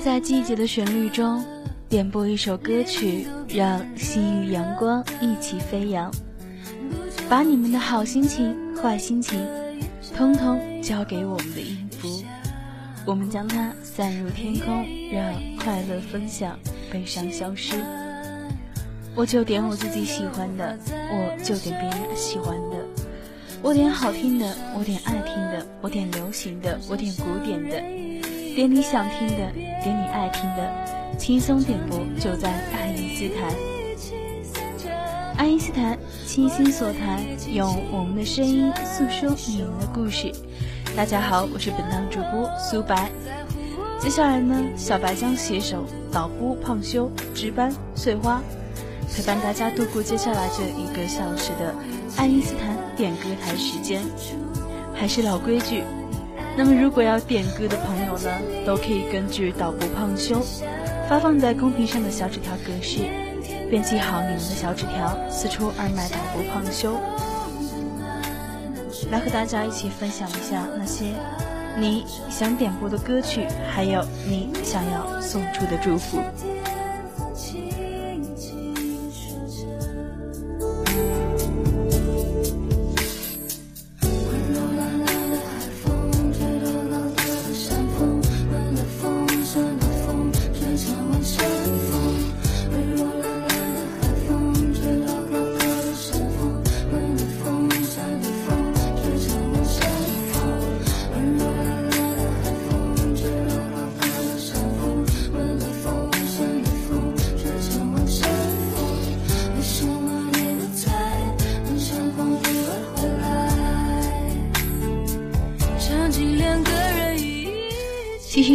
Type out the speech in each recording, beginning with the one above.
在季节的旋律中，点播一首歌曲，让心与阳光一起飞扬。把你们的好心情、坏心情，通通交给我们的音符，我们将它散入天空，让快乐分享，悲伤消失。我就点我自己喜欢的，我就点别人喜欢的，我点好听的，我点爱听的，我点流行的，我点古典的，点你想听的，点你爱听的，轻松点播就在爱因斯坦。爱因斯坦倾心所谈，用我们的声音诉说你们的故事。大家好，我是本档主播苏白。接下来呢，小白将携手导播胖修、值班碎花。陪伴大家度过接下来这一个小时的爱因斯坦点歌台时间，还是老规矩。那么，如果要点歌的朋友呢，都可以根据导播胖修发放在公屏上的小纸条格式，编辑好你们的小纸条，四出二麦导播胖修，来和大家一起分享一下那些你想点播的歌曲，还有你想要送出的祝福。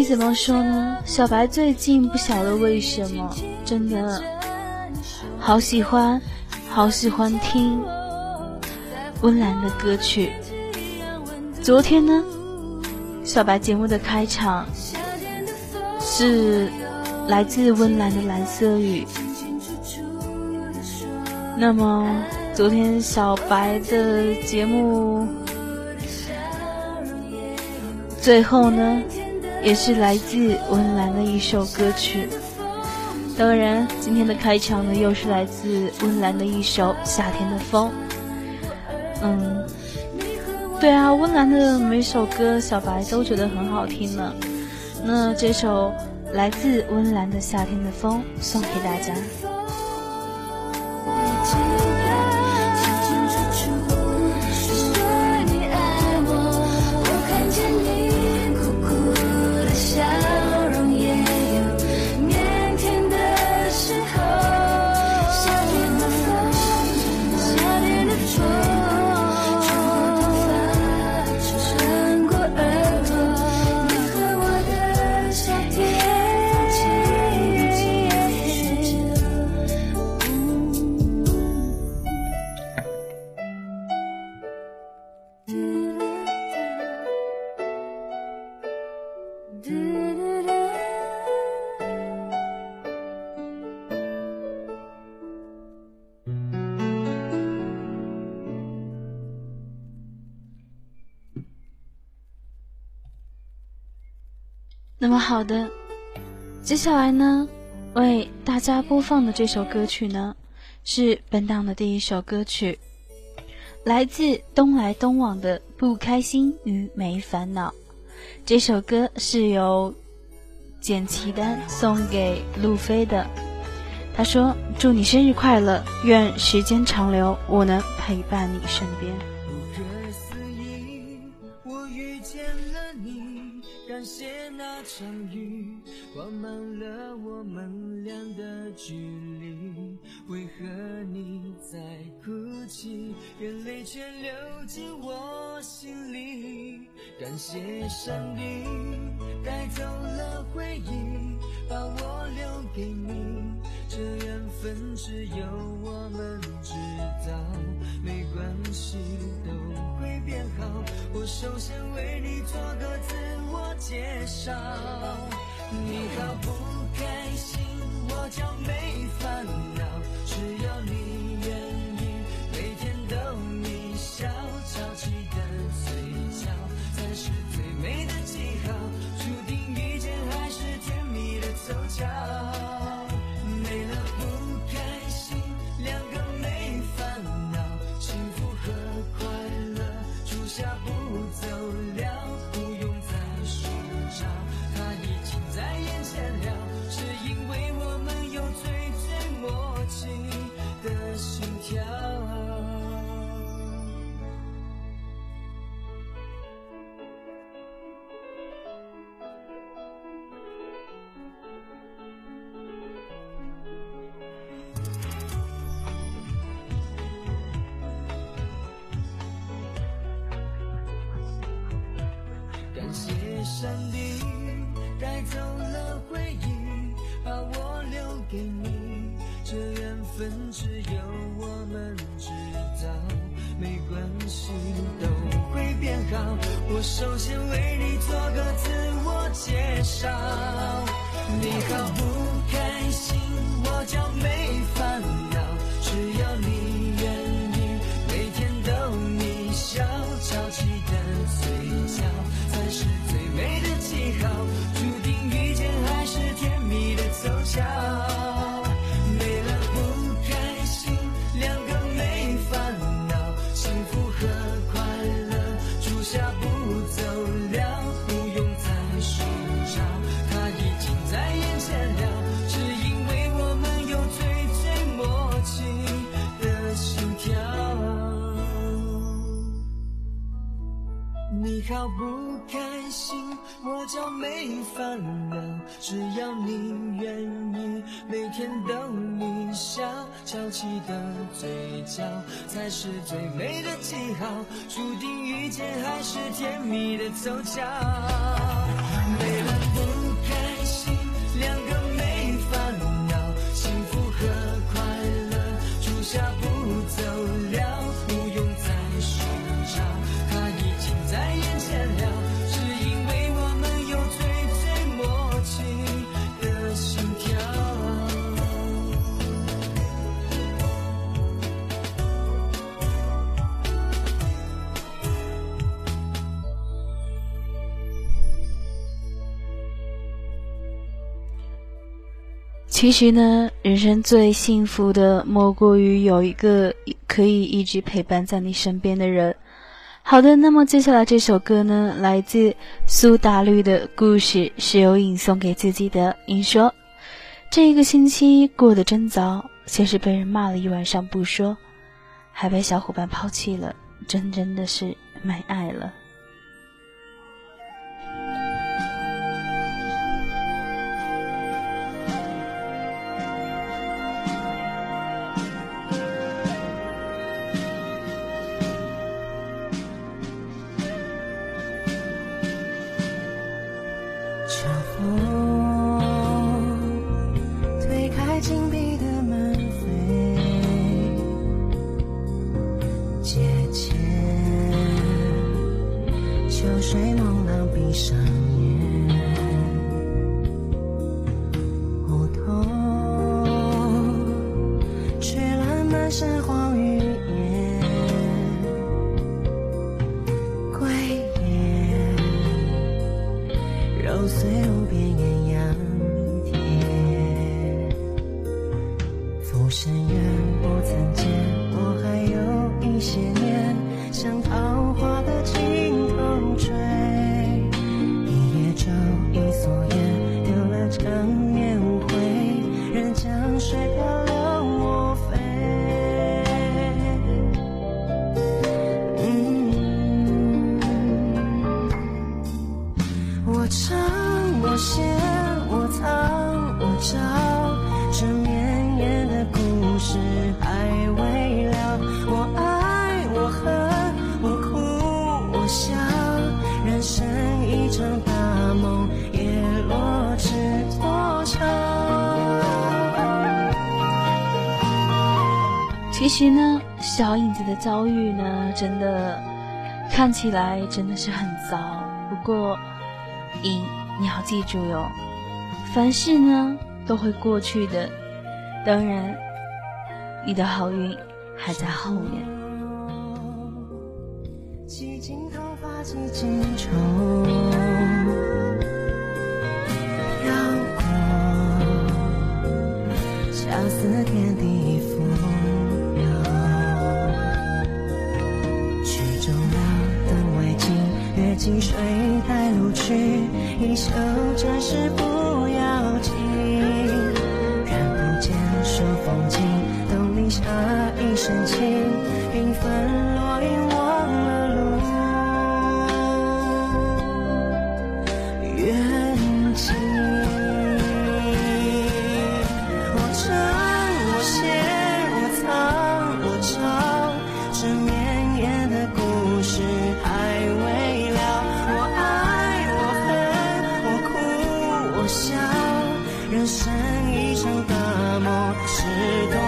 怎么说呢？小白最近不晓得为什么，真的好喜欢，好喜欢听温岚的歌曲。昨天呢，小白节目的开场是来自温岚的《蓝色雨》。那么昨天小白的节目最后呢？也是来自温岚的一首歌曲。当然，今天的开场呢，又是来自温岚的一首《夏天的风》。嗯，对啊，温岚的每首歌，小白都觉得很好听呢。那这首来自温岚的《夏天的风》送给大家。那么好的，接下来呢，为大家播放的这首歌曲呢，是本档的第一首歌曲，来自东来东往的《不开心与没烦恼》。这首歌是由简奇丹送给路飞的，他说：“祝你生日快乐，愿时间长流，我能陪伴你身边。”感谢那场雨，挂满了我们俩的距离。为何你在哭泣？眼泪却流进我心里。感谢上帝带走了回忆，把我留给你。这缘分只有我们知道，没关系，变好。我首先为你做个自我介绍。你好不开心，我就没烦恼，只要你愿意，每天逗你笑，翘起的嘴角才是最美的记号，注定遇见还是甜蜜的凑巧。甜蜜的走向。其实呢，人生最幸福的莫过于有一个可以一直陪伴在你身边的人。好的，那么接下来这首歌呢，来自苏打绿的故事，是由颖送给自己的。颖说：“这一个星期过得真糟，先是被人骂了一晚上不说，还被小伙伴抛弃了，真真的是没爱了。”看起来真的是很糟。不过你你要记住哟凡事呢都会过去的。当然你的好运还在后面。人生一场大梦是多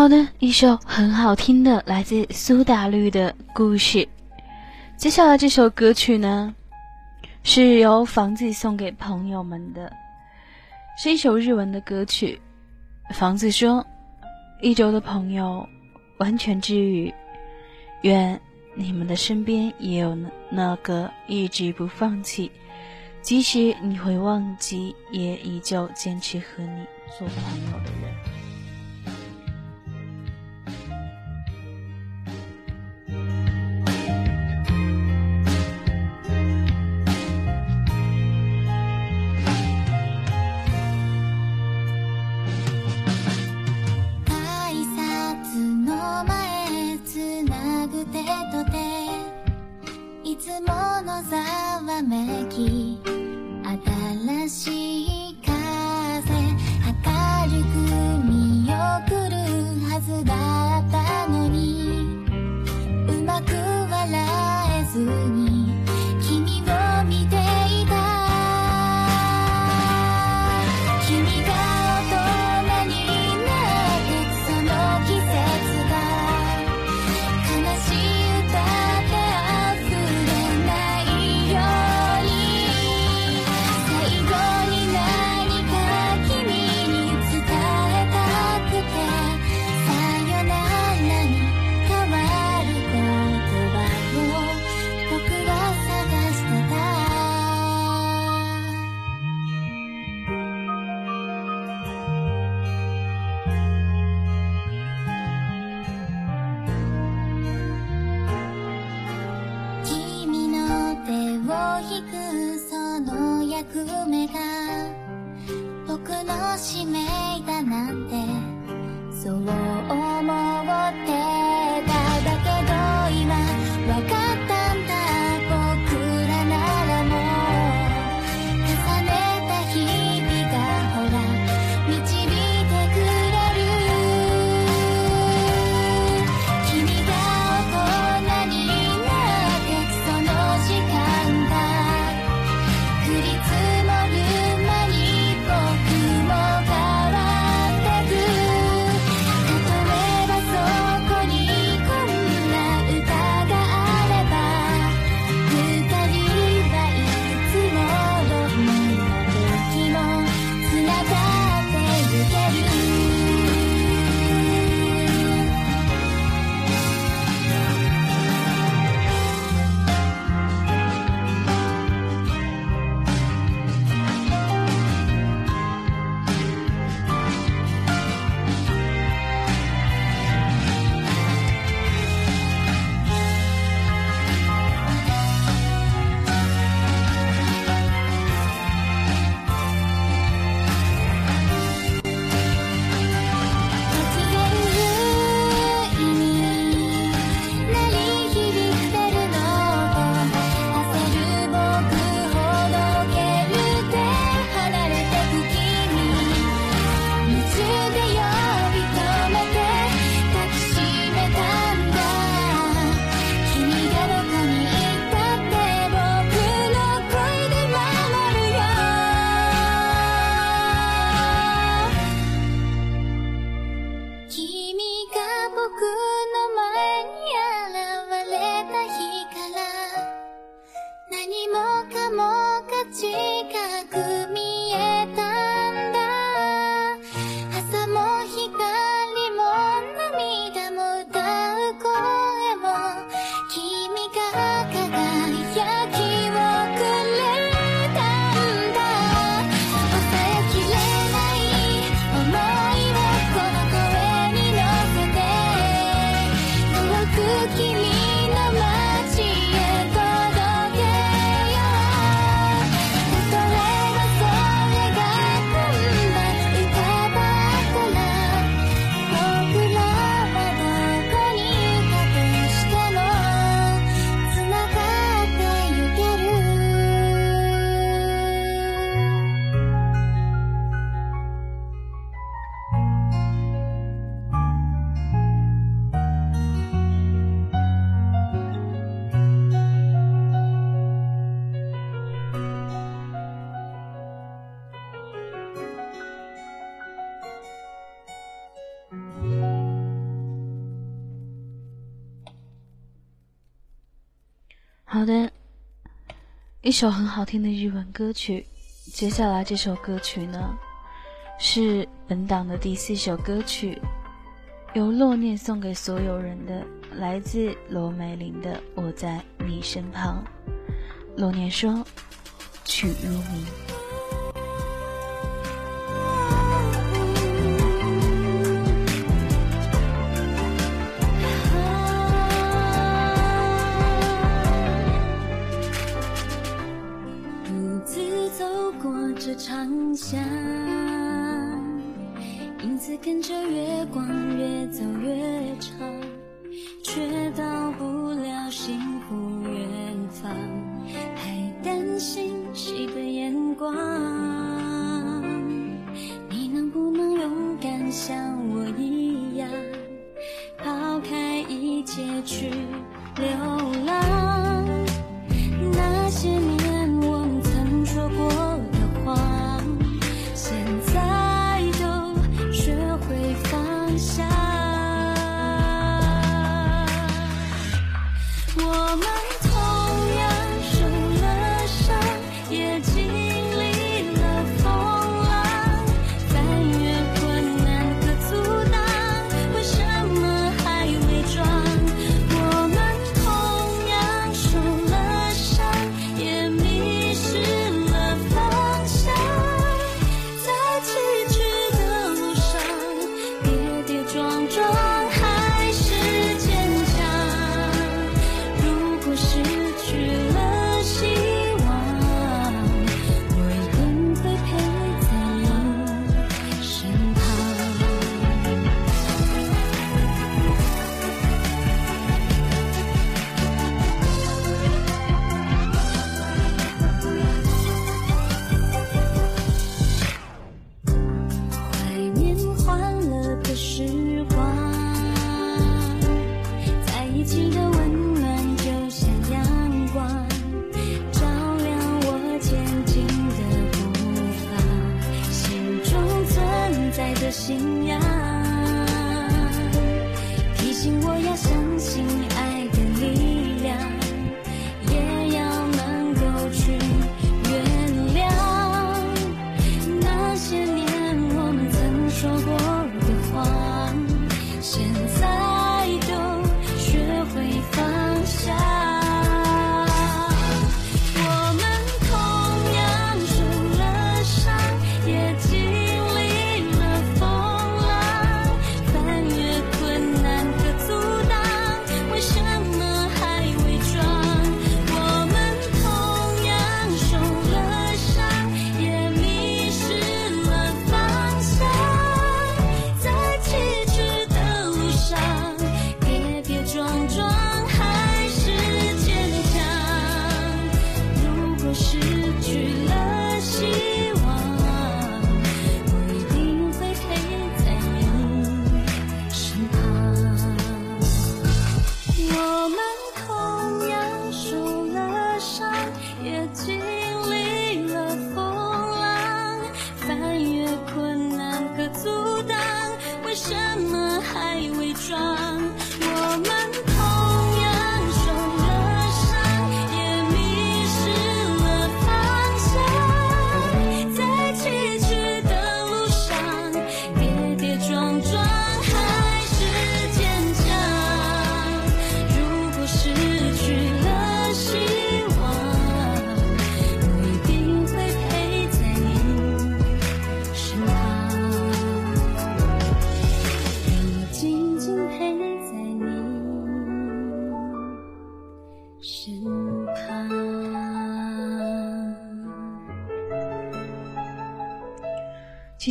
好的，一首很好听的，来自苏打绿的故事。接下来这首歌曲呢，是由房子送给朋友们的，是一首日文的歌曲。房子说，一周的朋友完全治愈，愿你们的身边也有那那个一直不放弃，即使你会忘记，也依旧坚持和你做朋友的人。好的，一首很好听的日文歌曲。接下来这首歌曲呢，是本档的第四首歌曲，由洛念送给所有人的，来自罗美玲的《我在你身旁》。洛念说：“曲如你。”长巷，影子跟着月光越走越长，却到不了幸福远方，还担心谁的眼光？你能不能勇敢像我一样，抛开一切去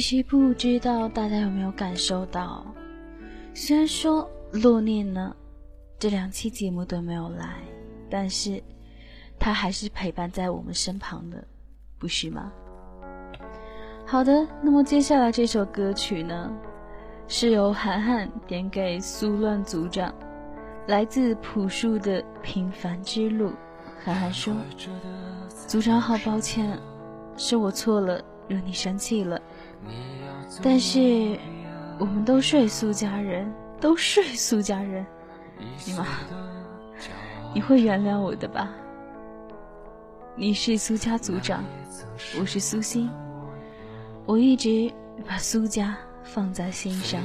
其实不知道大家有没有感受到，虽然说洛念呢这两期节目都没有来，但是他还是陪伴在我们身旁的，不是吗？好的，那么接下来这首歌曲呢，是由涵涵点给苏乱组长，来自朴树的《平凡之路》。涵涵说：“组长好抱歉，是我错了，惹你生气了。”但是，我们都睡苏家人，都睡苏家人，你妈，你会原谅我的吧？你是苏家族长，我是苏欣，我一直把苏家放在心上。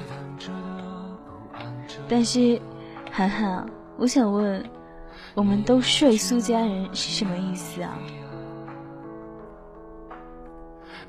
但是，涵涵，我想问，我们都睡苏家人是什么意思啊？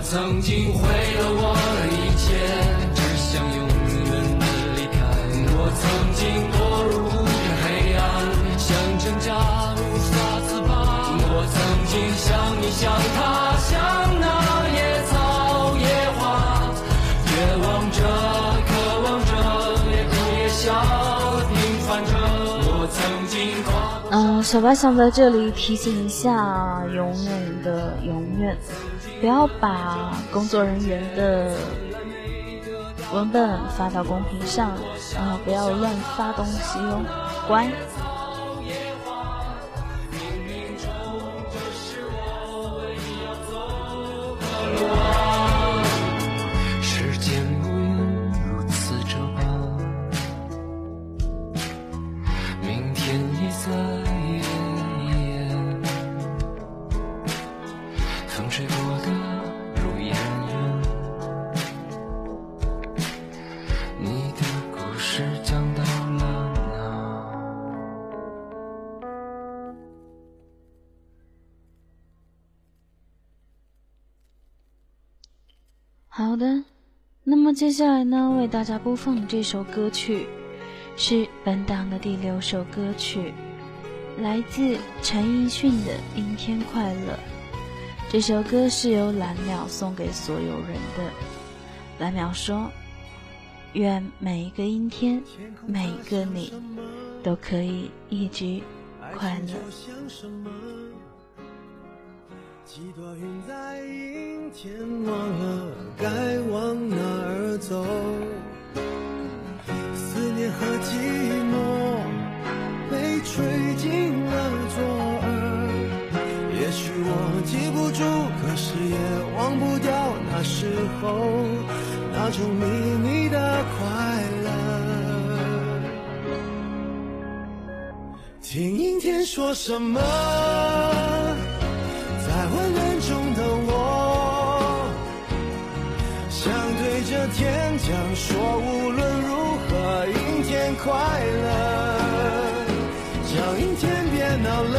我曾经毁了我的一切，只想永远的离开。我曾经堕入无边黑暗，想挣扎无法自拔。我曾经像你像他，像那野草野花，绝望着，渴望着，也哭也笑，平凡着。我曾经跨过。嗯，小白想在这里提醒一下，永远的永远，不要把工作人员的文本发到公屏上，啊、不要乱发东西哦，乖。那么接下来呢，为大家播放这首歌曲，是本档的第六首歌曲，来自陈奕迅的《阴天快乐》。这首歌是由蓝鸟送给所有人的。蓝鸟说：“愿每一个阴天，每一个你，都可以一直快乐。几朵云在阴天，忘了该往哪儿走。思念和寂寞被吹进了左耳。也许我记不住，可是也忘不掉那时候那种秘密的快乐。听阴天说什么，天讲说，无论如何，阴天快乐，让阴天别闹了，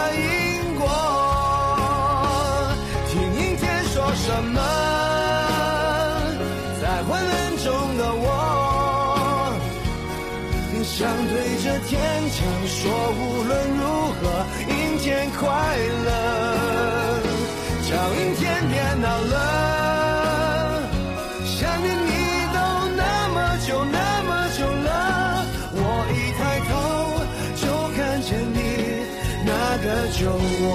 坚强说，无论如何，阴天快乐，叫阴天别闹了。想念你都那么久那么久了，我一抬头就看见你那个酒窝。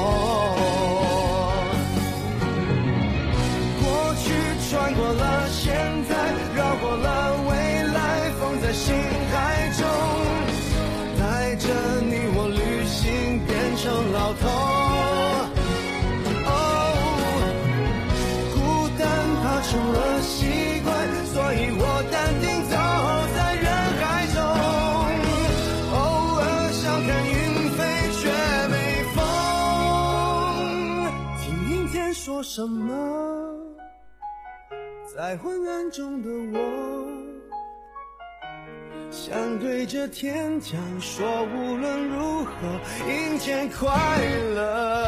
什么？在昏暗中的我，想对着天讲说，无论如何，阴天快乐，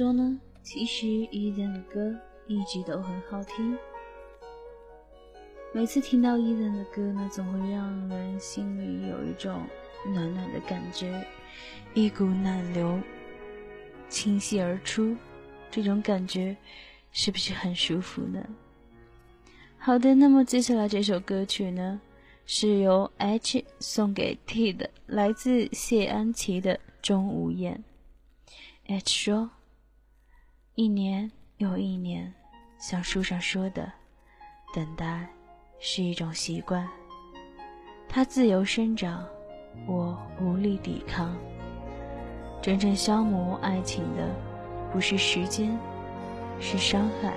说呢？其实伊人的歌一直都很好听。每次听到伊人的歌呢，总会让人心里有一种暖暖的感觉，一股暖流倾泻而出，这种感觉是不是很舒服呢？好的，那么接下来这首歌曲呢，是由 H 送给 T 的，来自谢安琪的《钟无艳》。H 说：“一年又一年，像书上说的，等待是一种习惯。它自由生长，我无力抵抗。真正消磨爱情的，不是时间，是伤害。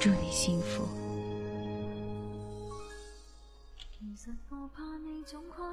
祝你幸福。”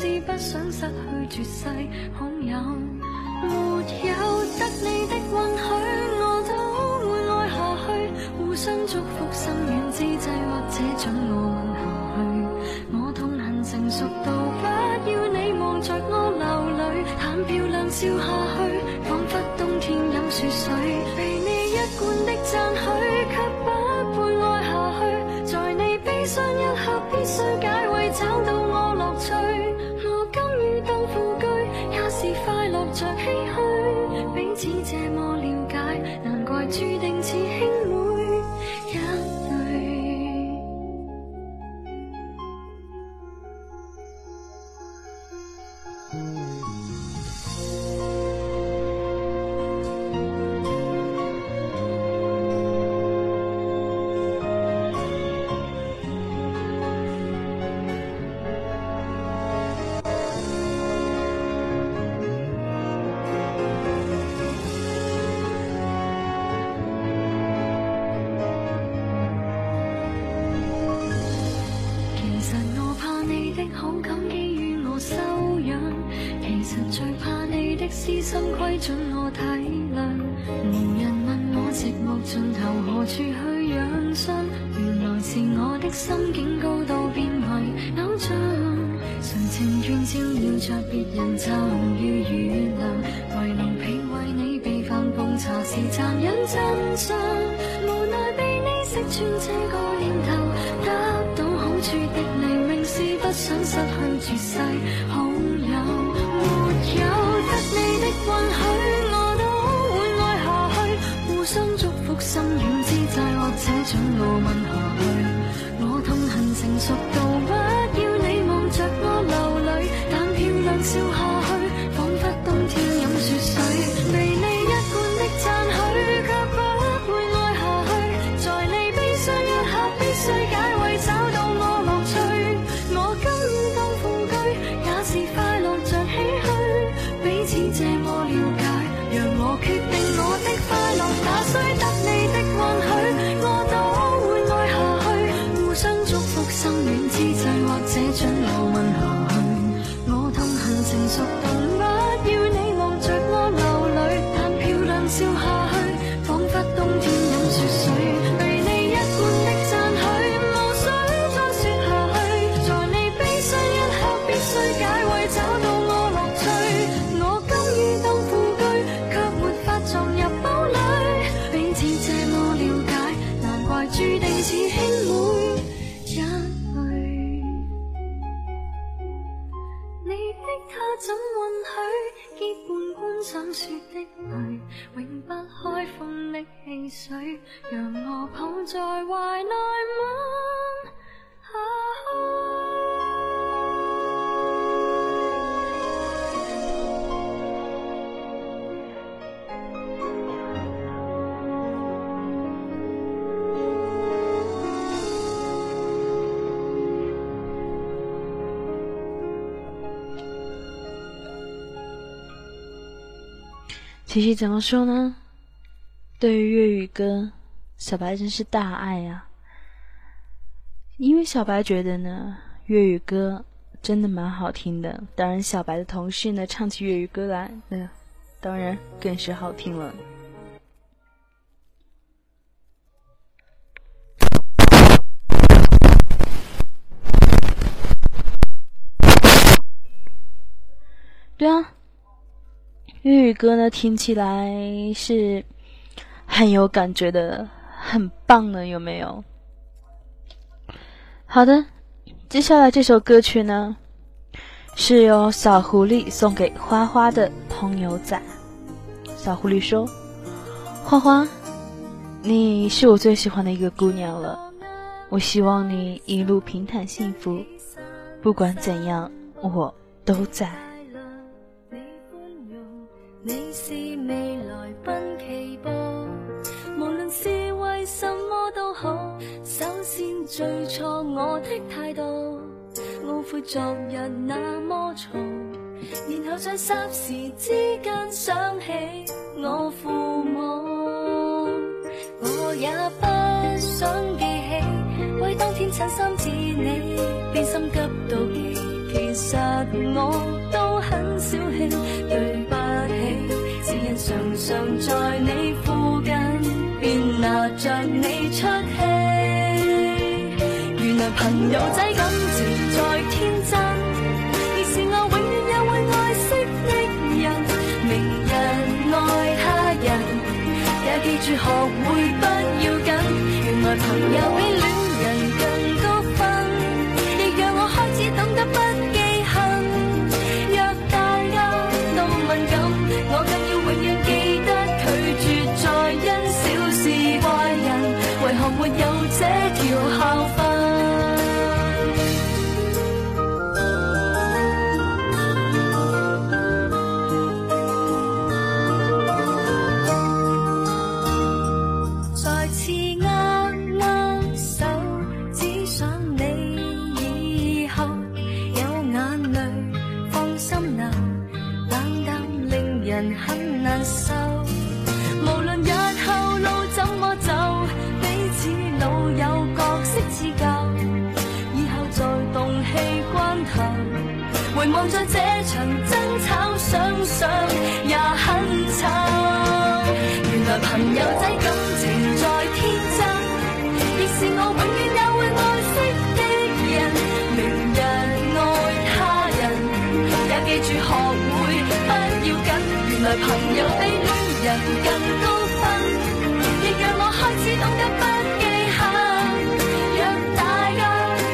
是不想失去绝世好友没有得你的允许我都会爱下去互相祝福心软之际或者准我吻下去我痛恨成熟到不要你望着我流泪但漂亮笑下去仿佛冬天饮雪水讓我抱在懷內吻下其实怎么说呢？对于粤语歌，小白真是大爱呀、因为小白觉得呢，粤语歌真的蛮好听的。当然，小白的同事呢唱起粤语歌来，那当然更是好听了。对啊，粤语歌呢听起来是很有感觉的，很棒呢，有没有？好的，接下来这首歌曲呢，是由小狐狸送给花花的朋友仔。小狐狸说：“花花，你是我最喜欢的一个姑娘了，我希望你一路平坦幸福，不管怎样，我都在。”你是未來好。首先最錯我的態度，懊悔昨日那麼嘈，然後在霎時之間想起我父母，我也不想記起，為當天襯衫似你，變心急到極，其實我都很小氣，對不起，只因常常在你，拿着你出气。原来朋友仔感情再天真，亦是我永远也会爱惜的人。明日爱他人，也记住学会不要紧。原来朋友比原来朋友比恋人更高分，亦让我开始懂得不记恨。若大家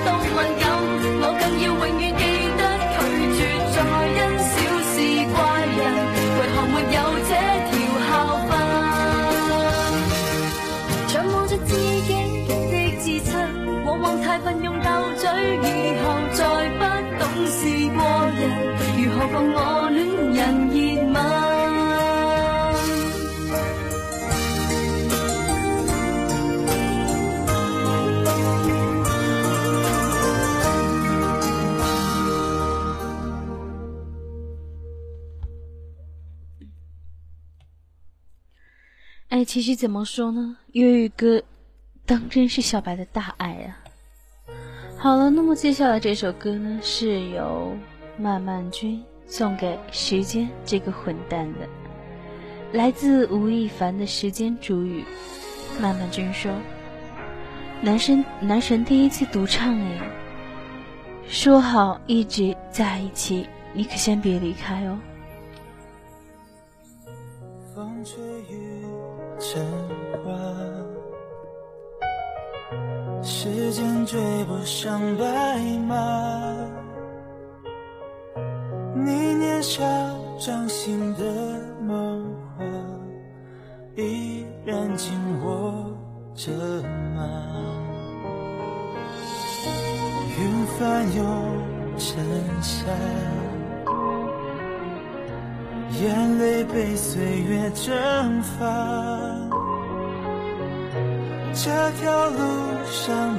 都敏感，我更要永远记得拒绝再因小事怪人。为何没有这条校训？常望着自己的自责，往往太笨用斗嘴，以后再不懂事过人，如何共我？哎，其实怎么说呢？粤语歌当真是小白的大爱啊！好了，那么接下来这首歌呢，是由慢慢君。送给时间这个混蛋的，来自吴亦凡的时间煮雨。慢慢君说：“男神男神第一次独唱哎，说好一直在一起，你可先别离开哦。”风吹雨成花，时间追不上白马。你年少掌心的梦话，依然紧握着吗？云翻涌成夏，眼泪被岁月蒸发。这条路上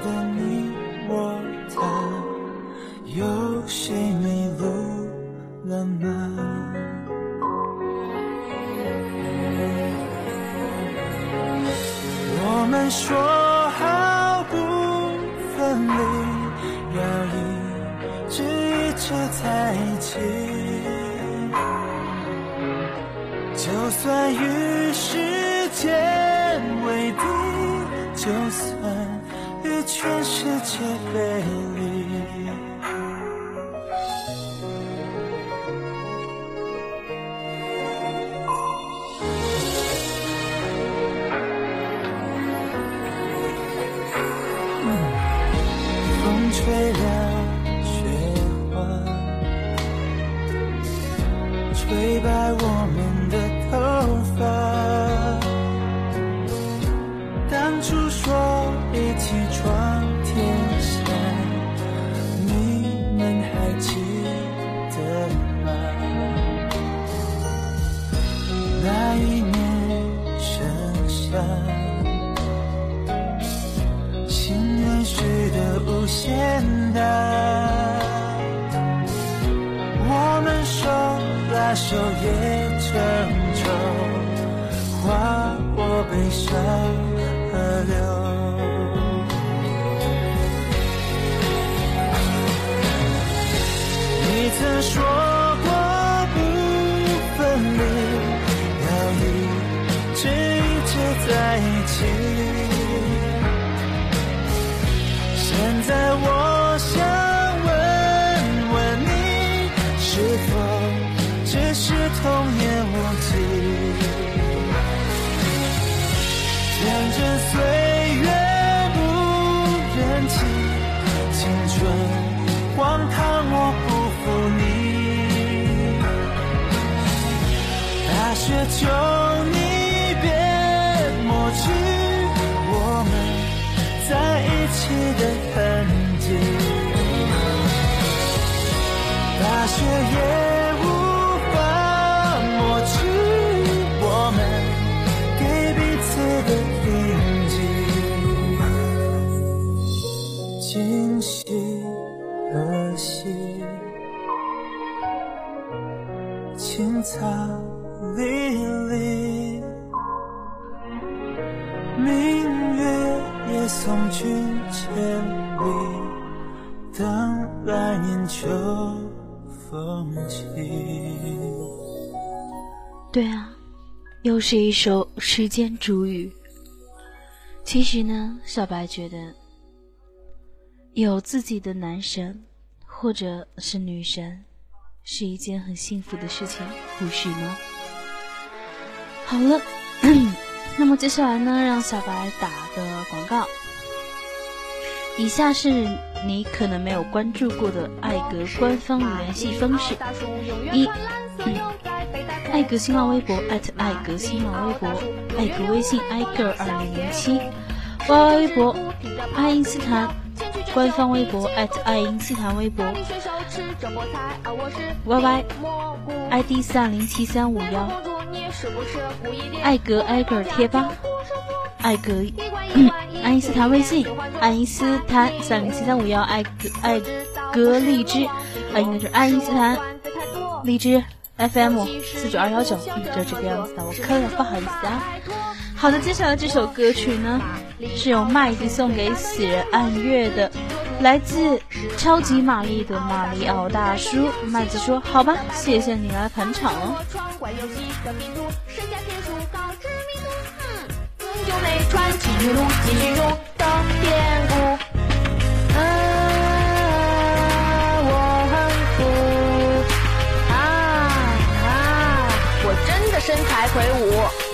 只是童年无忌？见证岁月不忍弃，青春荒唐我不负你。大雪求又是一首时间煮雨。其实呢，小白觉得有自己的男神或者是女神是一件很幸福的事情，不是吗？好了，那么接下来呢，让小白打个广告。以下是你可能没有关注过的艾格官方联系方式：一、艾格新浪微博艾格新浪微博，艾格微信艾格二零零七，Y Y 微博爱因斯坦，官方微博爱因斯坦微博，Y Y I D 三零七三五幺，艾格艾格贴吧，艾格。爱因斯坦微信，爱因斯坦三零七三五幺，艾格艾格荔枝，啊，应该是爱因斯坦荔枝 FM 四九二幺九，就这个样子的，我磕了，不好意思啊。好的，接下来这首歌曲呢，是由麦子送给死人暗月的，来自超级玛丽的马里奥大叔。麦子说：“好吧，谢谢你来捧场。”，啊，我很酷。啊，我真的身材魁梧。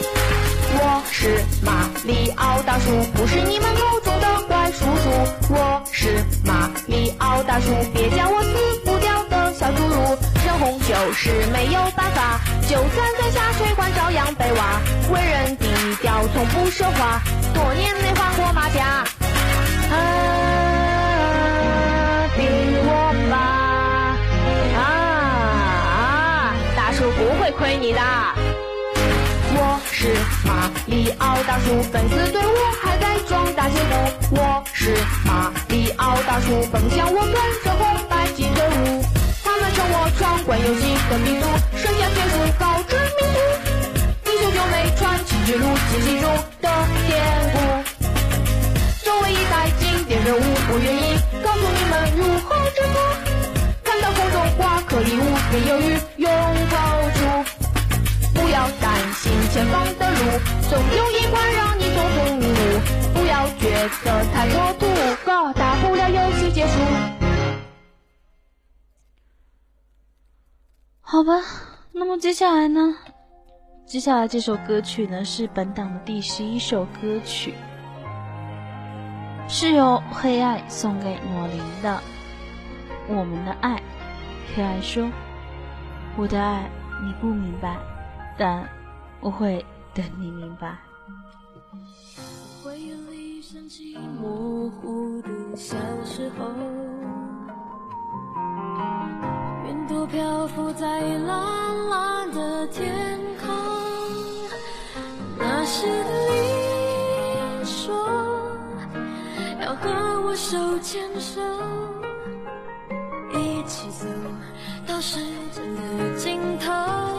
我是马里奥大叔，不是你们口中的怪叔叔。我是马里奥大叔，别叫我死不掉的小侏儒。人红就是没有办法，就算在下水管照样被挖。为人低调，从不说话，多年没换过马甲。啊，比我吧！啊，大叔不会亏你的。是马里奥大叔，粉丝对我还在装大截图。我是马里奥大叔，奔向我跟着红白机队伍。他们称我闯关游戏的名奴，身价天数高知名度。英雄救美传奇之路，记忆中的典故。作为一代经典人物，我愿意告诉你们如何制作。看到空中挂颗礼物，别犹豫，用口出。不要担心前方的路，总有一关让你走不路。不要觉得太多土，搞大不了游戏结束。好吧，那么接下来呢？接下来这首歌曲呢是本档的第十一首歌曲，是由黑爱送给莫林的《我们的爱》。黑爱说：“我的爱你不明白，但我会等你明白。”回忆里想起模糊的小时候。云朵漂浮在蓝蓝的天空，那时的你说要和我手牵手，一起走到时间的尽头。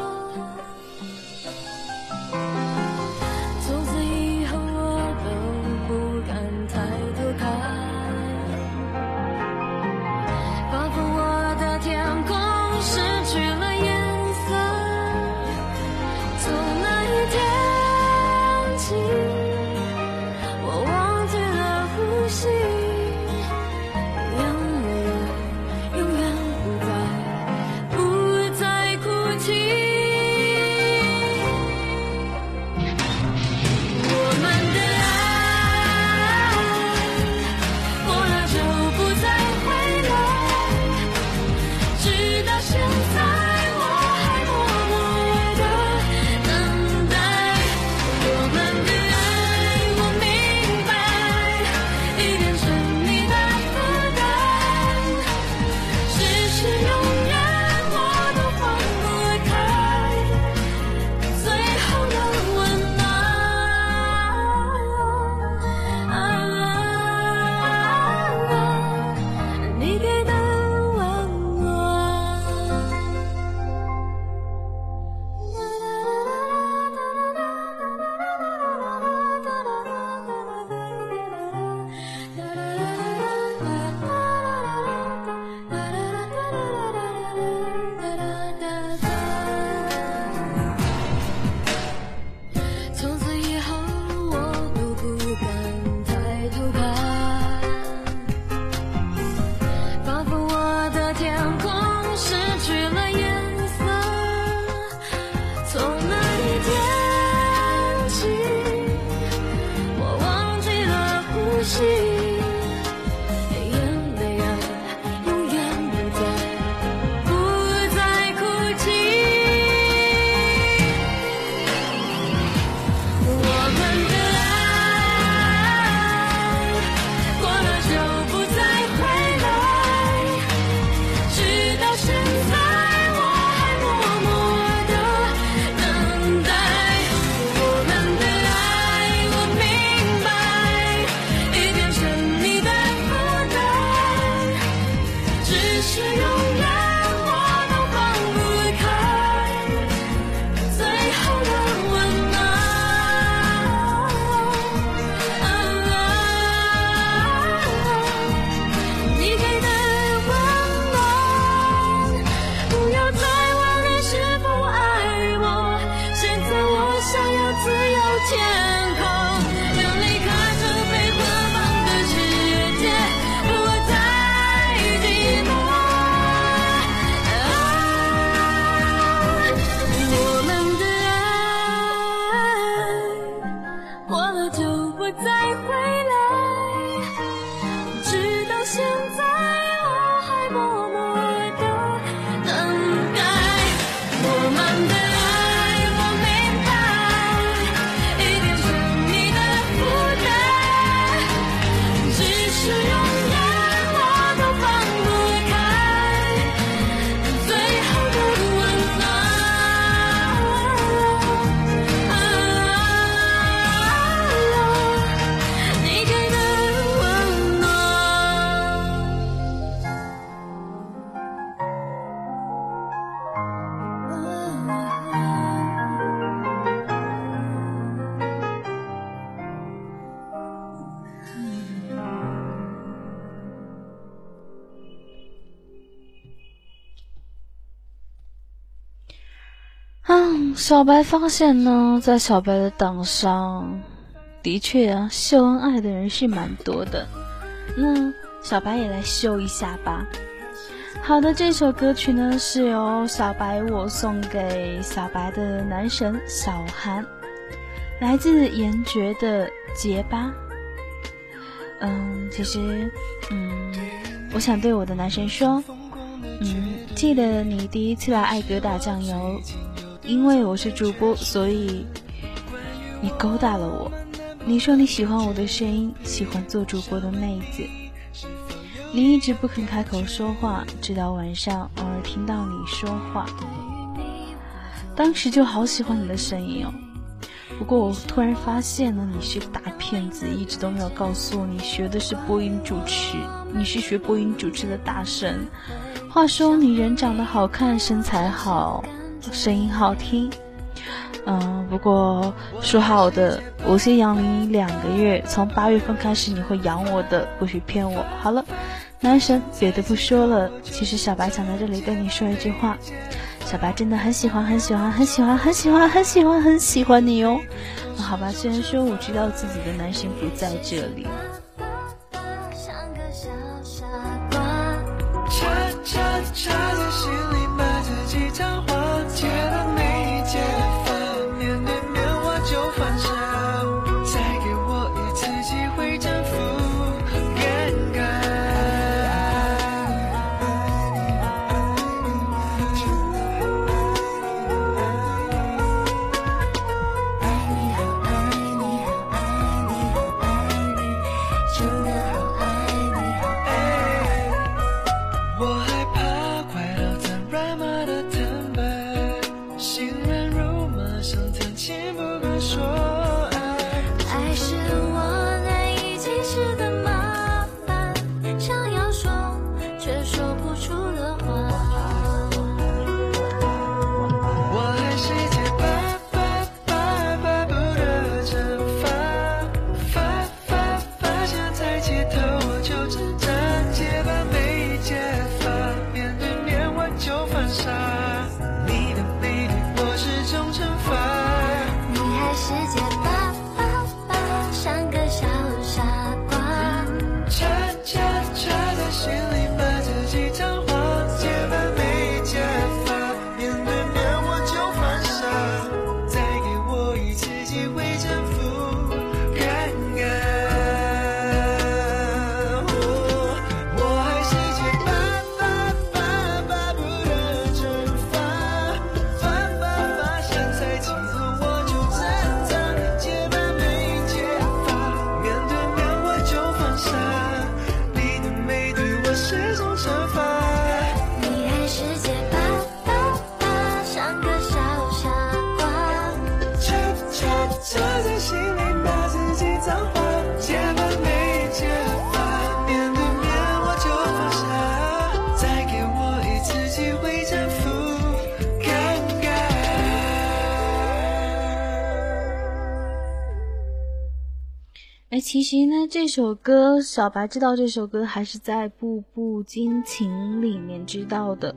小白发现呢，在小白的档上，的确啊，秀恩爱的人是蛮多的。那小白也来秀一下吧。好的，这首歌曲呢是由小白我送给小白的男神小韩，来自严爵的《结巴》。嗯，其实，嗯，我想对我的男神说，嗯，记得你第一次来爱格打酱油，因为我是主播，所以你勾搭了我。你说你喜欢我的声音，喜欢做主播的妹子。你一直不肯开口说话，直到晚上偶尔听到你说话，当时就好喜欢你的声音哦。不过我突然发现了，你是个大骗子，一直都没有告诉我你学的是播音主持，你是学播音主持的大神。话说你人长得好看，身材好，声音好听。嗯，不过说好的，我先养你两个月，从八月份开始你会养我的，不许骗我。好了，男神，别的不说了，其实小白想在这里跟你说一句话，小白真的很喜欢，很喜欢，很喜欢，很喜欢，很喜欢，很喜欢你哦。好吧，虽然说我知道自己的男神不在这里，像个小傻瓜。悄悄悄在心里这首歌小白知道这首歌还是在《步步惊情》里面知道的。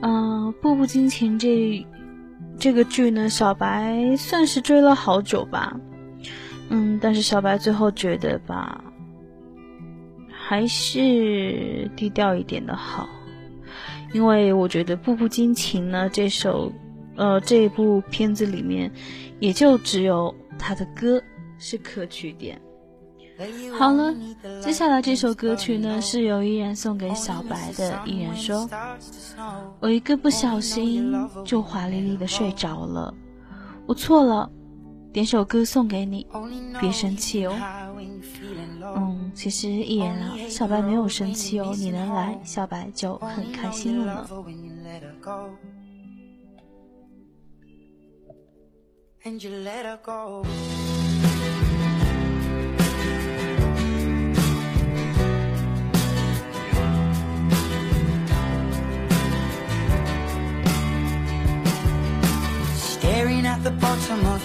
嗯、步步惊情》这这个剧呢，小白算是追了好久吧。嗯，但是小白最后觉得吧，还是低调一点的好，因为我觉得《步步惊情》呢这首呃这部片子里面，也就只有他的歌。是可取点。好了，接下来这首歌曲呢，是由依然送给小白的。依然说：“我一个不小心就华丽丽的睡着了，我错了，点首歌送给你，别生气哦。”嗯，其实依然啊，小白没有生气哦，你能来，小白就很开心了呢。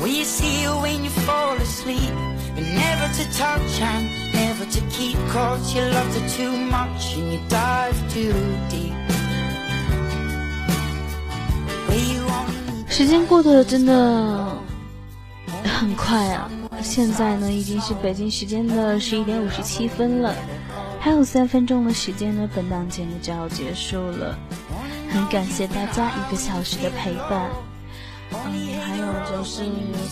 Will you see you when you fall asleep But never to touch and never to keep Cause you loved her too much and you dive too deep 时间过得真的很快啊！现在呢，已经是北京时间的十一点五十七分了。还有三分钟的时间呢，本档节目就要结束了。很感谢大家一个小时的陪伴。嗯，还有就是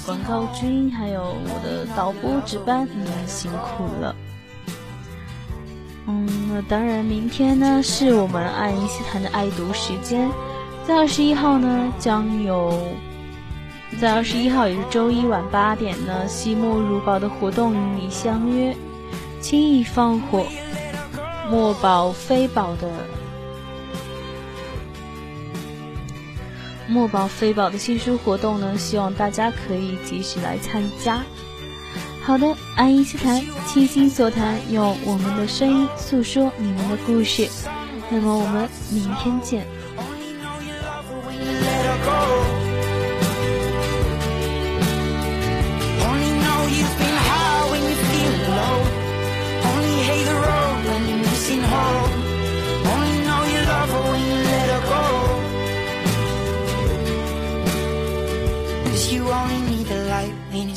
广告君，还有我的导播值班，你们辛苦了。嗯，那当然，明天呢是我们爱因斯坦的爱读时间，在二十一号呢将有，在二十一号也是周一晚八点呢，惜墨如宝的活动与你相约，轻易放火。墨宝非宝的墨宝非宝的新书活动呢，希望大家可以及时来参加。好的，爱因斯坦倾心所谈，用我们的声音诉说你们的故事。那么我们明天见。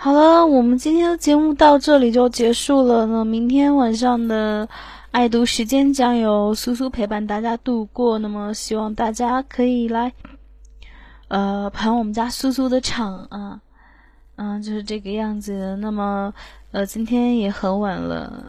好了，我们今天的节目到这里就结束了。那明天晚上的爱读时间将由苏苏陪伴大家度过。那么希望大家可以来，呃，捧我们家苏苏的场啊，嗯，就是这个样子。那么，呃，今天也很晚了。